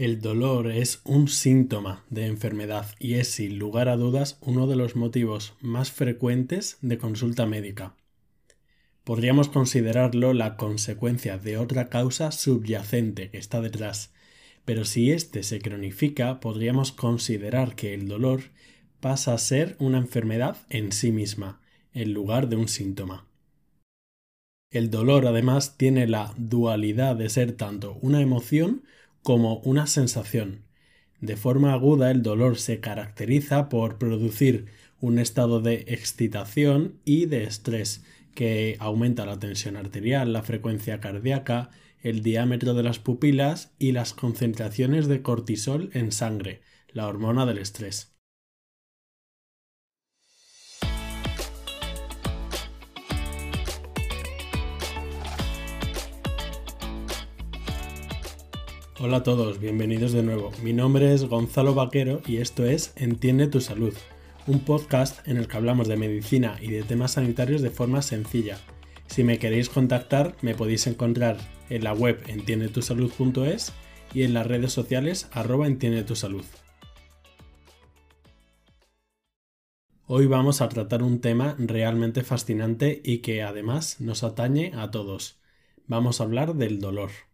El dolor es un síntoma de enfermedad y es sin lugar a dudas uno de los motivos más frecuentes de consulta médica. Podríamos considerarlo la consecuencia de otra causa subyacente que está detrás, pero si éste se cronifica podríamos considerar que el dolor pasa a ser una enfermedad en sí misma, en lugar de un síntoma. El dolor además tiene la dualidad de ser tanto una emoción como una sensación. De forma aguda el dolor se caracteriza por producir un estado de excitación y de estrés que aumenta la tensión arterial, la frecuencia cardíaca, el diámetro de las pupilas y las concentraciones de cortisol en sangre, la hormona del estrés. Hola a todos, bienvenidos de nuevo. Mi nombre es Gonzalo Vaquero y esto es Entiende tu salud, un podcast en el que hablamos de medicina y de temas sanitarios de forma sencilla. Si me queréis contactar, me podéis encontrar en la web entiendetusalud.es y en las redes sociales arroba entiende tu salud. Hoy vamos a tratar un tema realmente fascinante y que además nos atañe a todos. Vamos a hablar del dolor.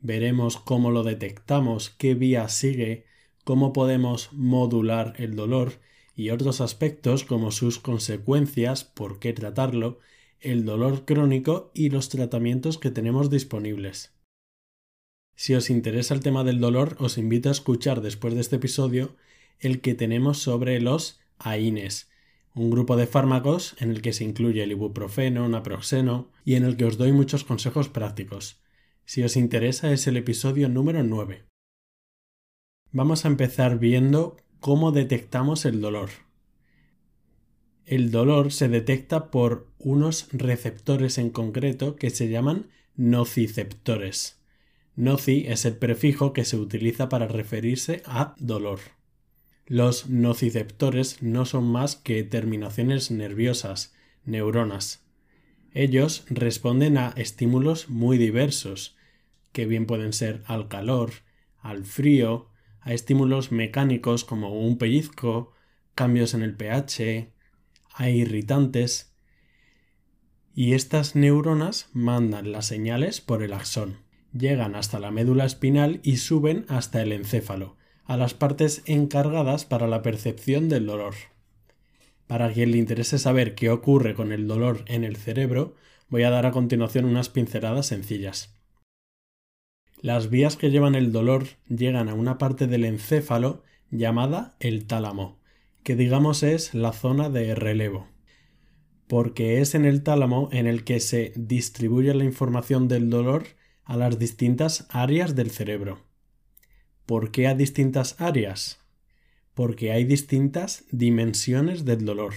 Veremos cómo lo detectamos, qué vía sigue, cómo podemos modular el dolor y otros aspectos como sus consecuencias, por qué tratarlo, el dolor crónico y los tratamientos que tenemos disponibles. Si os interesa el tema del dolor, os invito a escuchar después de este episodio el que tenemos sobre los AINES, un grupo de fármacos en el que se incluye el ibuprofeno, naproxeno y en el que os doy muchos consejos prácticos. Si os interesa es el episodio número 9. Vamos a empezar viendo cómo detectamos el dolor. El dolor se detecta por unos receptores en concreto que se llaman nociceptores. Noci es el prefijo que se utiliza para referirse a dolor. Los nociceptores no son más que terminaciones nerviosas, neuronas. Ellos responden a estímulos muy diversos, que bien pueden ser al calor, al frío, a estímulos mecánicos como un pellizco, cambios en el pH, a irritantes. Y estas neuronas mandan las señales por el axón, llegan hasta la médula espinal y suben hasta el encéfalo, a las partes encargadas para la percepción del dolor. Para quien le interese saber qué ocurre con el dolor en el cerebro, voy a dar a continuación unas pinceladas sencillas. Las vías que llevan el dolor llegan a una parte del encéfalo llamada el tálamo, que digamos es la zona de relevo, porque es en el tálamo en el que se distribuye la información del dolor a las distintas áreas del cerebro. ¿Por qué a distintas áreas? Porque hay distintas dimensiones del dolor.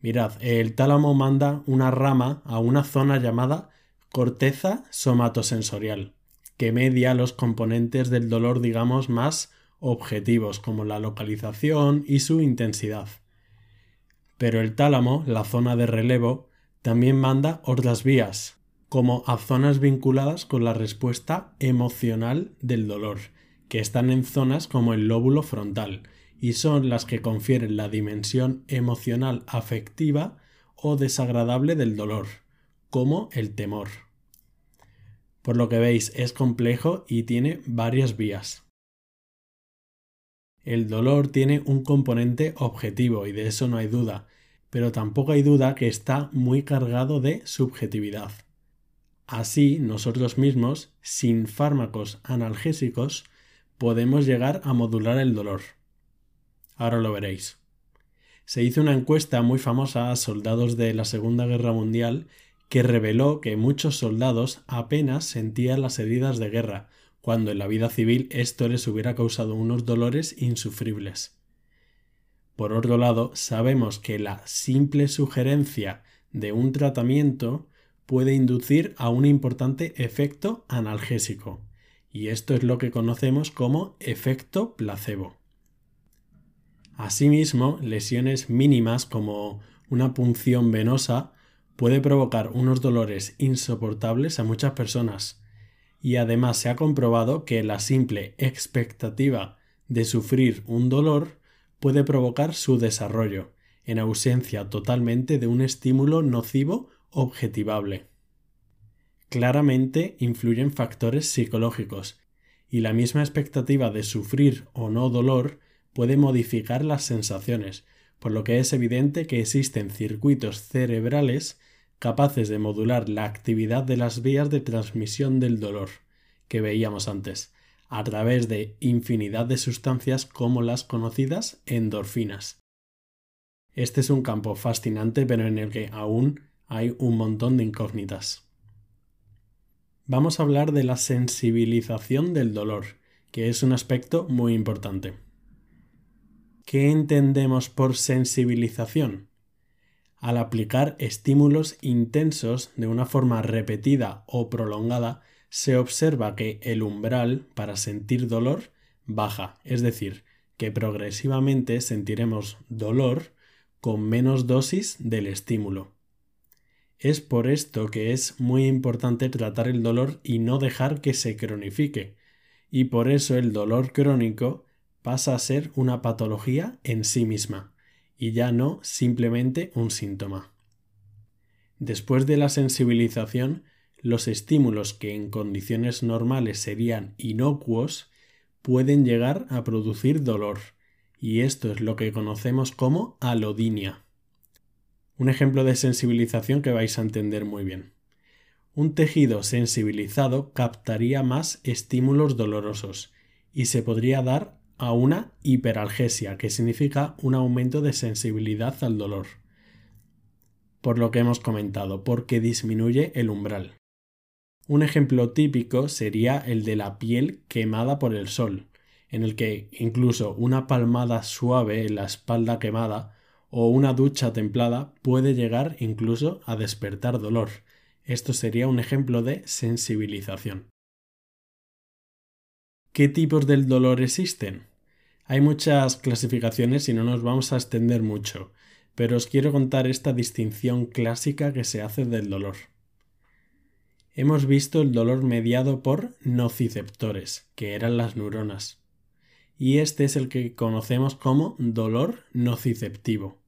Mirad, el tálamo manda una rama a una zona llamada corteza somatosensorial que media los componentes del dolor, digamos, más objetivos, como la localización y su intensidad. Pero el tálamo, la zona de relevo, también manda otras vías, como a zonas vinculadas con la respuesta emocional del dolor, que están en zonas como el lóbulo frontal, y son las que confieren la dimensión emocional afectiva o desagradable del dolor, como el temor. Por lo que veis, es complejo y tiene varias vías. El dolor tiene un componente objetivo y de eso no hay duda, pero tampoco hay duda que está muy cargado de subjetividad. Así, nosotros mismos, sin fármacos analgésicos, podemos llegar a modular el dolor. Ahora lo veréis. Se hizo una encuesta muy famosa a soldados de la Segunda Guerra Mundial que reveló que muchos soldados apenas sentían las heridas de guerra, cuando en la vida civil esto les hubiera causado unos dolores insufribles. Por otro lado, sabemos que la simple sugerencia de un tratamiento puede inducir a un importante efecto analgésico, y esto es lo que conocemos como efecto placebo. Asimismo, lesiones mínimas como una punción venosa puede provocar unos dolores insoportables a muchas personas y además se ha comprobado que la simple expectativa de sufrir un dolor puede provocar su desarrollo, en ausencia totalmente de un estímulo nocivo objetivable. Claramente influyen factores psicológicos, y la misma expectativa de sufrir o no dolor puede modificar las sensaciones, por lo que es evidente que existen circuitos cerebrales capaces de modular la actividad de las vías de transmisión del dolor que veíamos antes, a través de infinidad de sustancias como las conocidas endorfinas. Este es un campo fascinante pero en el que aún hay un montón de incógnitas. Vamos a hablar de la sensibilización del dolor, que es un aspecto muy importante. ¿Qué entendemos por sensibilización? Al aplicar estímulos intensos de una forma repetida o prolongada, se observa que el umbral para sentir dolor baja, es decir, que progresivamente sentiremos dolor con menos dosis del estímulo. Es por esto que es muy importante tratar el dolor y no dejar que se cronifique, y por eso el dolor crónico pasa a ser una patología en sí misma, y ya no simplemente un síntoma. Después de la sensibilización, los estímulos que en condiciones normales serían inocuos pueden llegar a producir dolor, y esto es lo que conocemos como alodinia. Un ejemplo de sensibilización que vais a entender muy bien. Un tejido sensibilizado captaría más estímulos dolorosos y se podría dar a una hiperalgesia, que significa un aumento de sensibilidad al dolor. Por lo que hemos comentado, porque disminuye el umbral. Un ejemplo típico sería el de la piel quemada por el sol, en el que incluso una palmada suave en la espalda quemada o una ducha templada puede llegar incluso a despertar dolor. Esto sería un ejemplo de sensibilización. ¿Qué tipos del dolor existen? Hay muchas clasificaciones y no nos vamos a extender mucho, pero os quiero contar esta distinción clásica que se hace del dolor. Hemos visto el dolor mediado por nociceptores, que eran las neuronas, y este es el que conocemos como dolor nociceptivo.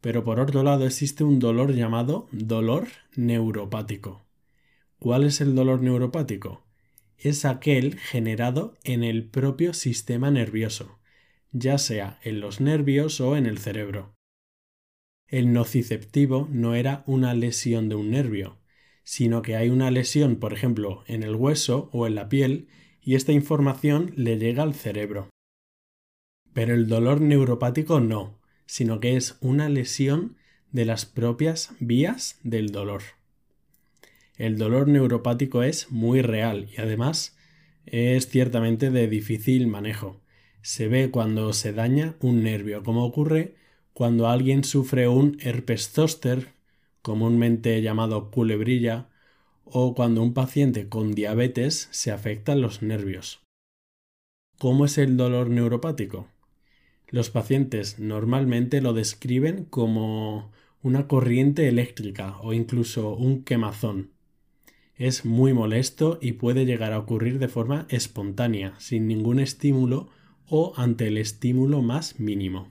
Pero por otro lado existe un dolor llamado dolor neuropático. ¿Cuál es el dolor neuropático? Es aquel generado en el propio sistema nervioso, ya sea en los nervios o en el cerebro. El nociceptivo no era una lesión de un nervio, sino que hay una lesión, por ejemplo, en el hueso o en la piel, y esta información le llega al cerebro. Pero el dolor neuropático no, sino que es una lesión de las propias vías del dolor el dolor neuropático es muy real y además es ciertamente de difícil manejo. Se ve cuando se daña un nervio, como ocurre cuando alguien sufre un herpes zóster, comúnmente llamado culebrilla, o cuando un paciente con diabetes se afectan los nervios. ¿Cómo es el dolor neuropático? Los pacientes normalmente lo describen como una corriente eléctrica o incluso un quemazón es muy molesto y puede llegar a ocurrir de forma espontánea, sin ningún estímulo o ante el estímulo más mínimo.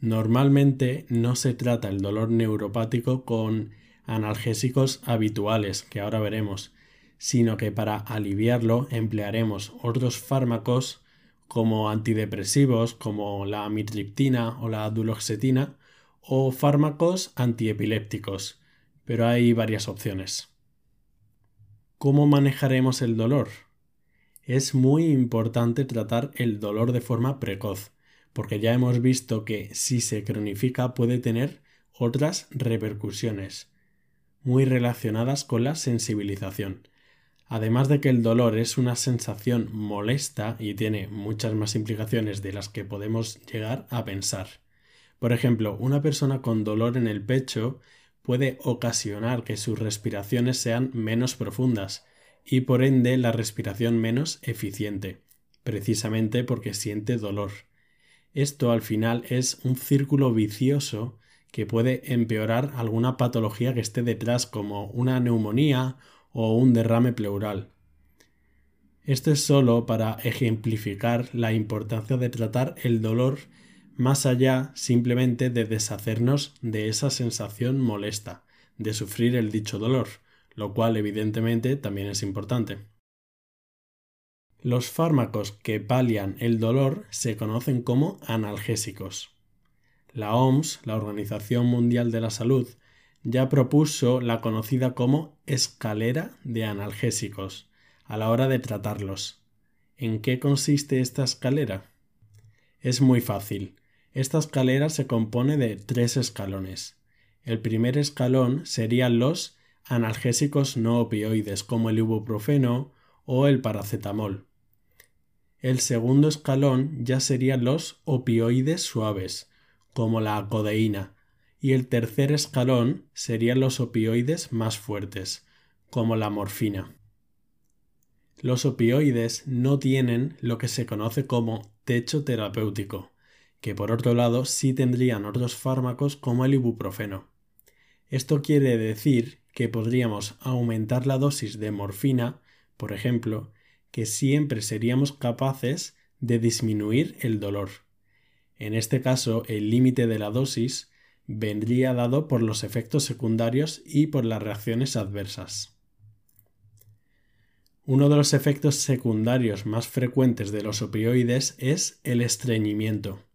Normalmente no se trata el dolor neuropático con analgésicos habituales, que ahora veremos, sino que para aliviarlo emplearemos otros fármacos como antidepresivos como la amitriptina o la duloxetina o fármacos antiepilépticos pero hay varias opciones. ¿Cómo manejaremos el dolor? Es muy importante tratar el dolor de forma precoz, porque ya hemos visto que si se cronifica puede tener otras repercusiones, muy relacionadas con la sensibilización. Además de que el dolor es una sensación molesta y tiene muchas más implicaciones de las que podemos llegar a pensar. Por ejemplo, una persona con dolor en el pecho puede ocasionar que sus respiraciones sean menos profundas y por ende la respiración menos eficiente, precisamente porque siente dolor. Esto al final es un círculo vicioso que puede empeorar alguna patología que esté detrás como una neumonía o un derrame pleural. Esto es solo para ejemplificar la importancia de tratar el dolor más allá simplemente de deshacernos de esa sensación molesta, de sufrir el dicho dolor, lo cual evidentemente también es importante. Los fármacos que palian el dolor se conocen como analgésicos. La OMS, la Organización Mundial de la Salud, ya propuso la conocida como escalera de analgésicos a la hora de tratarlos. ¿En qué consiste esta escalera? Es muy fácil. Esta escalera se compone de tres escalones. El primer escalón serían los analgésicos no opioides como el ibuprofeno o el paracetamol. El segundo escalón ya serían los opioides suaves, como la codeína, y el tercer escalón serían los opioides más fuertes, como la morfina. Los opioides no tienen lo que se conoce como techo terapéutico, que por otro lado sí tendrían otros fármacos como el ibuprofeno. Esto quiere decir que podríamos aumentar la dosis de morfina, por ejemplo, que siempre seríamos capaces de disminuir el dolor. En este caso, el límite de la dosis vendría dado por los efectos secundarios y por las reacciones adversas. Uno de los efectos secundarios más frecuentes de los opioides es el estreñimiento.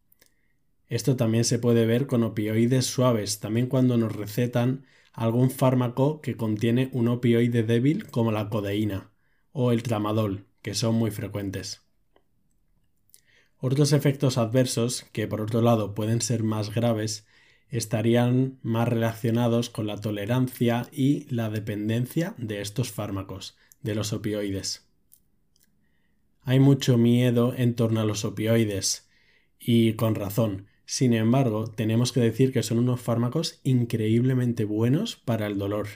Esto también se puede ver con opioides suaves, también cuando nos recetan algún fármaco que contiene un opioide débil como la codeína o el tramadol, que son muy frecuentes. Otros efectos adversos, que por otro lado pueden ser más graves, estarían más relacionados con la tolerancia y la dependencia de estos fármacos, de los opioides. Hay mucho miedo en torno a los opioides, y con razón. Sin embargo, tenemos que decir que son unos fármacos increíblemente buenos para el dolor,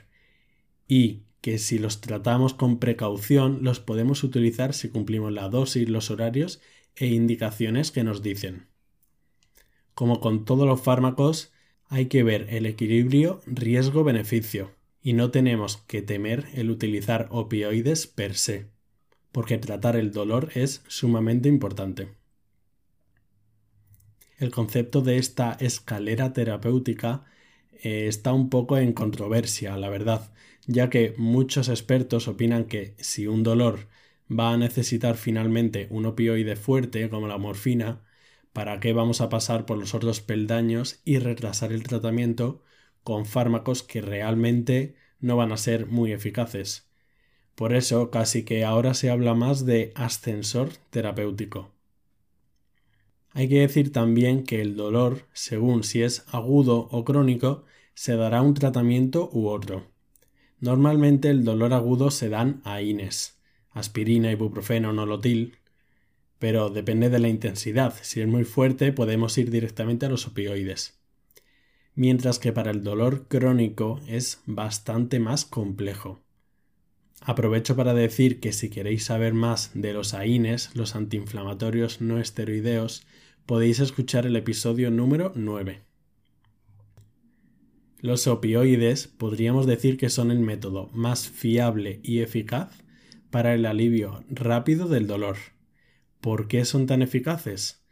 y que si los tratamos con precaución los podemos utilizar si cumplimos la dosis, los horarios e indicaciones que nos dicen. Como con todos los fármacos, hay que ver el equilibrio riesgo-beneficio y no tenemos que temer el utilizar opioides per se, porque tratar el dolor es sumamente importante. El concepto de esta escalera terapéutica eh, está un poco en controversia, la verdad, ya que muchos expertos opinan que si un dolor va a necesitar finalmente un opioide fuerte como la morfina, ¿Para qué vamos a pasar por los otros peldaños y retrasar el tratamiento con fármacos que realmente no van a ser muy eficaces? Por eso casi que ahora se habla más de ascensor terapéutico. Hay que decir también que el dolor, según si es agudo o crónico, se dará un tratamiento u otro. Normalmente el dolor agudo se dan AINES, aspirina, ibuprofeno, nolotil, pero depende de la intensidad. Si es muy fuerte podemos ir directamente a los opioides. Mientras que para el dolor crónico es bastante más complejo. Aprovecho para decir que si queréis saber más de los AINES, los antiinflamatorios no esteroideos, podéis escuchar el episodio número 9. Los opioides podríamos decir que son el método más fiable y eficaz para el alivio rápido del dolor ¿Por qué son tan eficaces?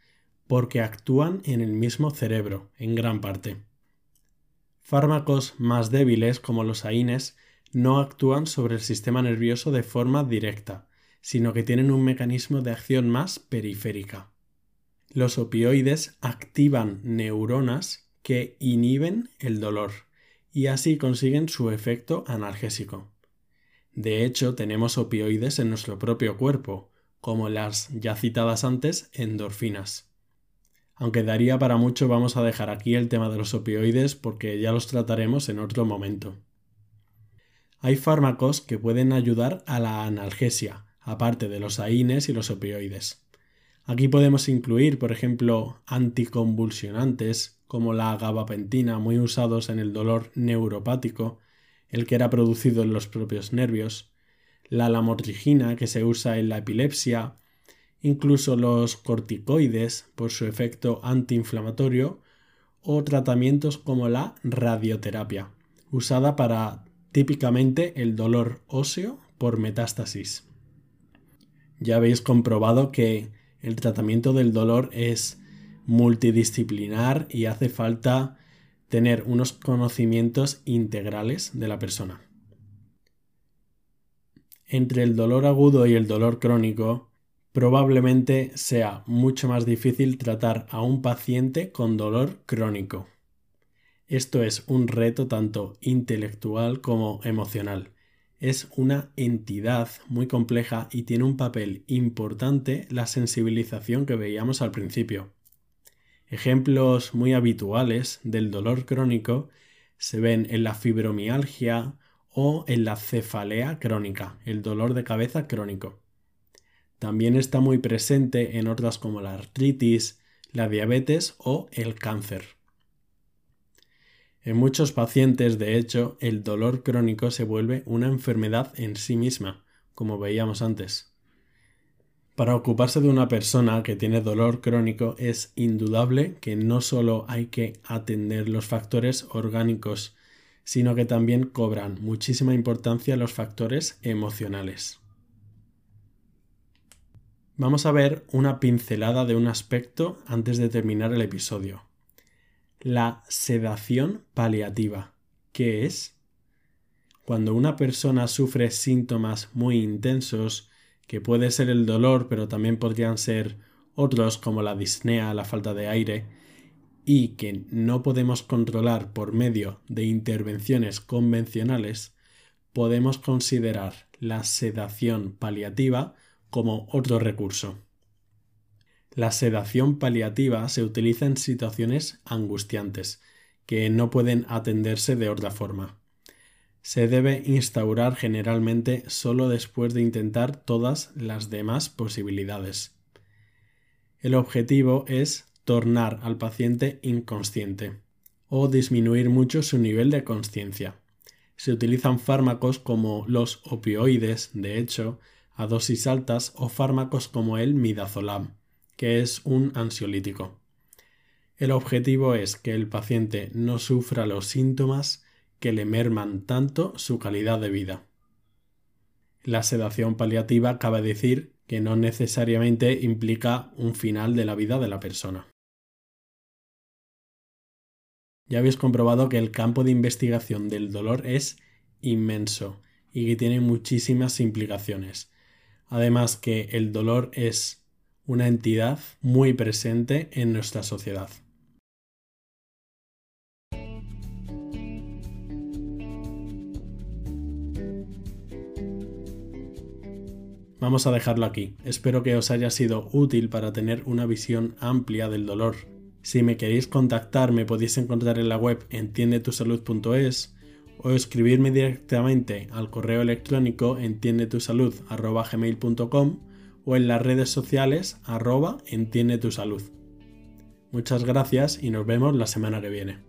Porque actúan en el mismo cerebro, en gran parte. Fármacos más débiles, como los AINES, no actúan sobre el sistema nervioso de forma directa, sino que tienen un mecanismo de acción más periférica. Los opioides activan neuronas que inhiben el dolor y así consiguen su efecto analgésico. De hecho, tenemos opioides en nuestro propio cuerpo, como las ya citadas antes endorfinas. Aunque daría para mucho, vamos a dejar aquí el tema de los opioides porque ya los trataremos en otro momento. Hay fármacos que pueden ayudar a la analgesia, aparte de los AINES y los opioides. Aquí podemos incluir, por ejemplo, anticonvulsionantes como la gabapentina, muy usados en el dolor neuropático, el que era producido en los propios nervios, la lamotrigina que se usa en la epilepsia, incluso los corticoides por su efecto antiinflamatorio o tratamientos como la radioterapia, usada para típicamente el dolor óseo por metástasis. Ya habéis comprobado que el tratamiento del dolor es multidisciplinar y hace falta tener unos conocimientos integrales de la persona. Entre el dolor agudo y el dolor crónico, probablemente sea mucho más difícil tratar a un paciente con dolor crónico. Esto es un reto tanto intelectual como emocional. Es una entidad muy compleja y tiene un papel importante la sensibilización que veíamos al principio. Ejemplos muy habituales del dolor crónico se ven en la fibromialgia o en la cefalea crónica, el dolor de cabeza crónico. También está muy presente en otras como la artritis, la diabetes o el cáncer. En muchos pacientes, de hecho, el dolor crónico se vuelve una enfermedad en sí misma, como veíamos antes. Para ocuparse de una persona que tiene dolor crónico es indudable que no solo hay que atender los factores orgánicos, sino que también cobran muchísima importancia los factores emocionales. Vamos a ver una pincelada de un aspecto antes de terminar el episodio. La sedación paliativa. ¿Qué es? Cuando una persona sufre síntomas muy intensos, que puede ser el dolor, pero también podrían ser otros como la disnea, la falta de aire, y que no podemos controlar por medio de intervenciones convencionales, podemos considerar la sedación paliativa como otro recurso. La sedación paliativa se utiliza en situaciones angustiantes, que no pueden atenderse de otra forma se debe instaurar generalmente solo después de intentar todas las demás posibilidades. El objetivo es tornar al paciente inconsciente o disminuir mucho su nivel de conciencia. Se utilizan fármacos como los opioides, de hecho, a dosis altas o fármacos como el midazolam, que es un ansiolítico. El objetivo es que el paciente no sufra los síntomas que le merman tanto su calidad de vida. La sedación paliativa cabe decir que no necesariamente implica un final de la vida de la persona. Ya habéis comprobado que el campo de investigación del dolor es inmenso y que tiene muchísimas implicaciones. Además que el dolor es una entidad muy presente en nuestra sociedad. Vamos a dejarlo aquí. Espero que os haya sido útil para tener una visión amplia del dolor. Si me queréis contactar me podéis encontrar en la web entiendetusalud.es o escribirme directamente al correo electrónico entiendetusalud.gmail.com o en las redes sociales arroba entiendetusalud. Muchas gracias y nos vemos la semana que viene.